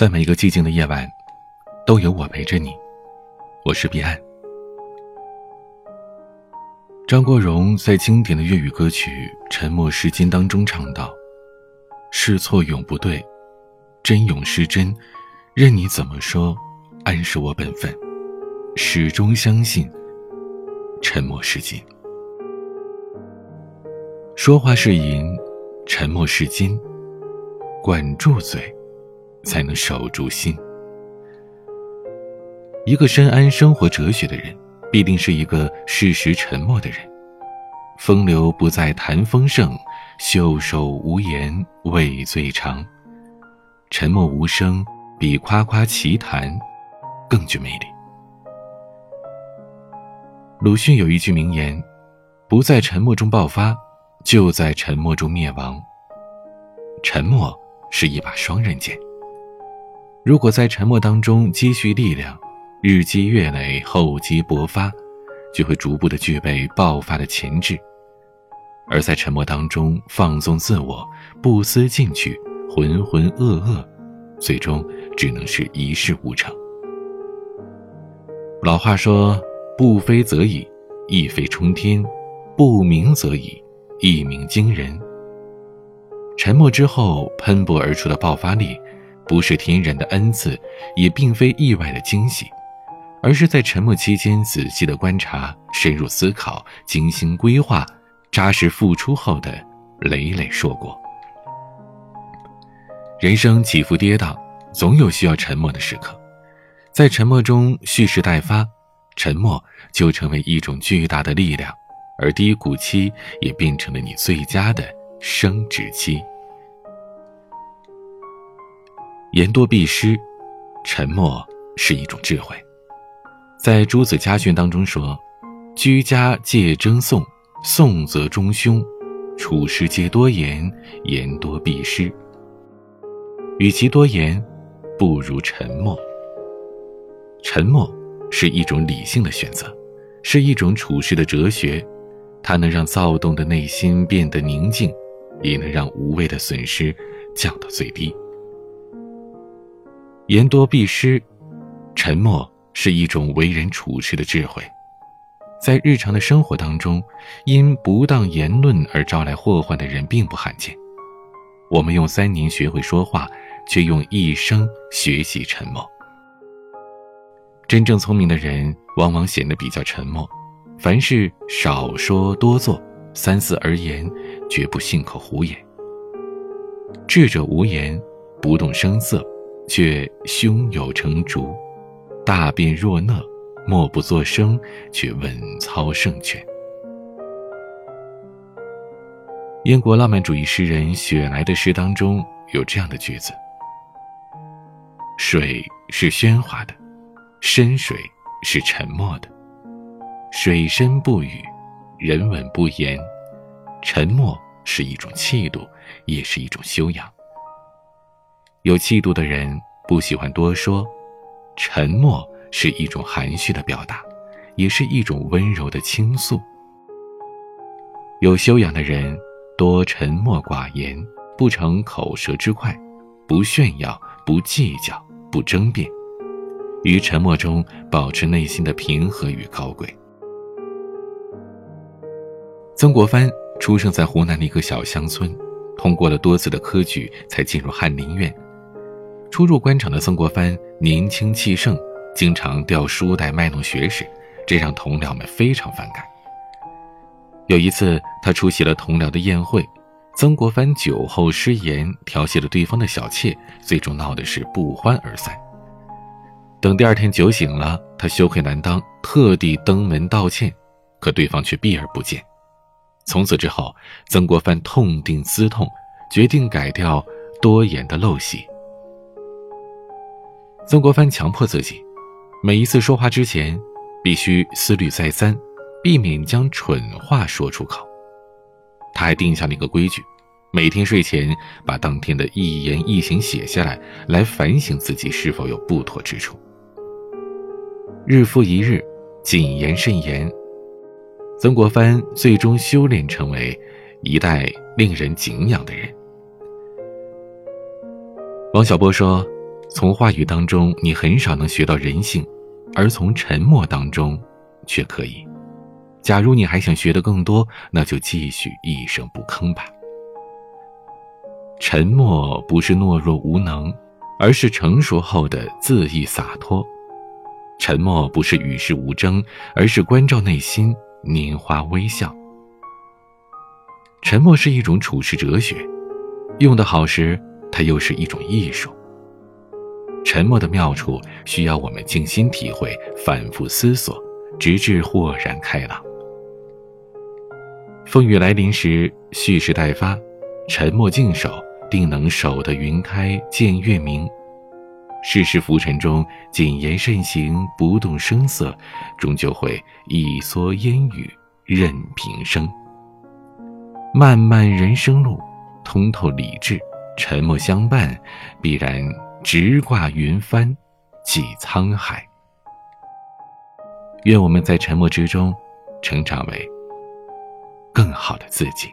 在每一个寂静的夜晚，都有我陪着你。我是彼岸。张国荣在经典的粤语歌曲《沉默是金》当中唱道：“是错永不对，真永是真，任你怎么说，安是我本分。始终相信，沉默是金。说话是银，沉默是金。管住嘴。”才能守住心。一个深谙生活哲学的人，必定是一个适时沉默的人。风流不在谈风盛，袖手无言味最长。沉默无声，比夸夸其谈更具魅力。鲁迅有一句名言：“不在沉默中爆发，就在沉默中灭亡。”沉默是一把双刃剑。如果在沉默当中积蓄力量，日积月累，厚积薄发，就会逐步的具备爆发的潜质；而在沉默当中放纵自我，不思进取，浑浑噩噩，最终只能是一事无成。老话说：“不飞则已，一飞冲天；不鸣则已，一鸣惊人。”沉默之后喷薄而出的爆发力。不是天然的恩赐，也并非意外的惊喜，而是在沉默期间仔细的观察、深入思考、精心规划、扎实付出后的累累硕果。人生起伏跌宕，总有需要沉默的时刻，在沉默中蓄势待发，沉默就成为一种巨大的力量，而低谷期也变成了你最佳的升职期。言多必失，沉默是一种智慧。在《朱子家训》当中说：“居家戒争讼，讼则中凶；处事皆多言，言多必失。与其多言，不如沉默。沉默是一种理性的选择，是一种处事的哲学。它能让躁动的内心变得宁静，也能让无谓的损失降到最低。”言多必失，沉默是一种为人处事的智慧。在日常的生活当中，因不当言论而招来祸患的人并不罕见。我们用三年学会说话，却用一生学习沉默。真正聪明的人，往往显得比较沉默，凡事少说多做，三思而言，绝不信口胡言。智者无言，不动声色。却胸有成竹，大辩若讷，默不作声，却稳操胜券。英国浪漫主义诗人雪莱的诗当中有这样的句子：“水是喧哗的，深水是沉默的。水深不语，人稳不言。沉默是一种气度，也是一种修养。”有气度的人不喜欢多说，沉默是一种含蓄的表达，也是一种温柔的倾诉。有修养的人多沉默寡言，不逞口舌之快，不炫耀，不计较，不争辩，于沉默中保持内心的平和与高贵。曾国藩出生在湖南的一个小乡村，通过了多次的科举才进入翰林院。初入官场的曾国藩年轻气盛，经常掉书袋卖弄学识，这让同僚们非常反感。有一次，他出席了同僚的宴会，曾国藩酒后失言，调戏了对方的小妾，最终闹的是不欢而散。等第二天酒醒了，他羞愧难当，特地登门道歉，可对方却避而不见。从此之后，曾国藩痛定思痛，决定改掉多言的陋习。曾国藩强迫自己，每一次说话之前，必须思虑再三，避免将蠢话说出口。他还定下了一个规矩：每天睡前把当天的一言一行写下来，来反省自己是否有不妥之处。日复一日，谨言慎言，曾国藩最终修炼成为一代令人敬仰的人。王小波说。从话语当中，你很少能学到人性，而从沉默当中，却可以。假如你还想学得更多，那就继续一声不吭吧。沉默不是懦弱无能，而是成熟后的恣意洒脱；沉默不是与世无争，而是关照内心，拈花微笑。沉默是一种处世哲学，用得好时，它又是一种艺术。沉默的妙处需要我们静心体会，反复思索，直至豁然开朗。风雨来临时，蓄势待发，沉默静守，定能守得云开见月明。世事浮沉中，谨言慎行，不动声色，终究会一蓑烟雨任平生。漫漫人生路，通透理智，沉默相伴，必然直挂云帆，济沧海。愿我们在沉默之中，成长为更好的自己。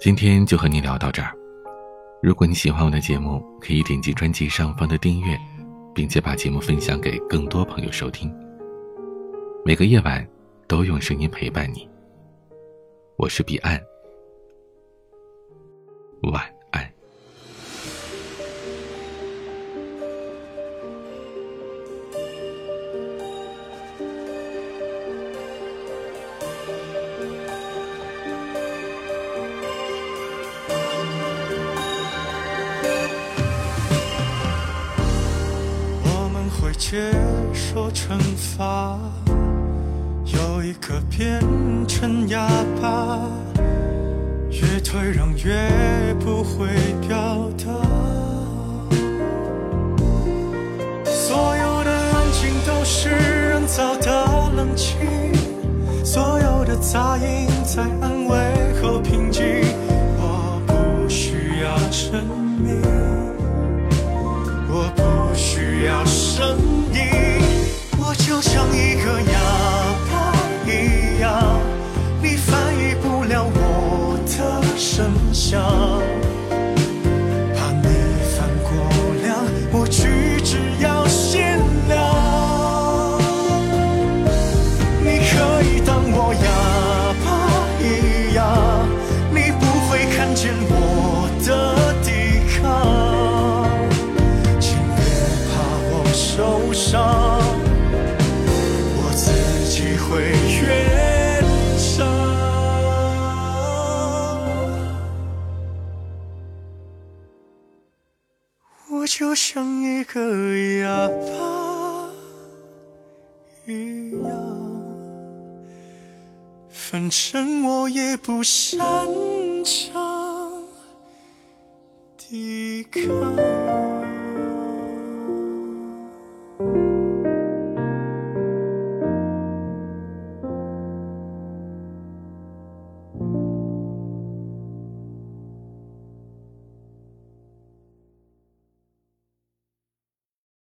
今天就和你聊到这儿。如果你喜欢我的节目，可以点击专辑上方的订阅，并且把节目分享给更多朋友收听。每个夜晚。都用声音陪伴你。我是彼岸，接受惩罚。有一颗变成哑巴，越退让越不会表达。所有的安静都是人造的冷清，所有的杂音在安慰后平静。我不需要证明，像一个哑巴一样，反正我也不擅长抵抗。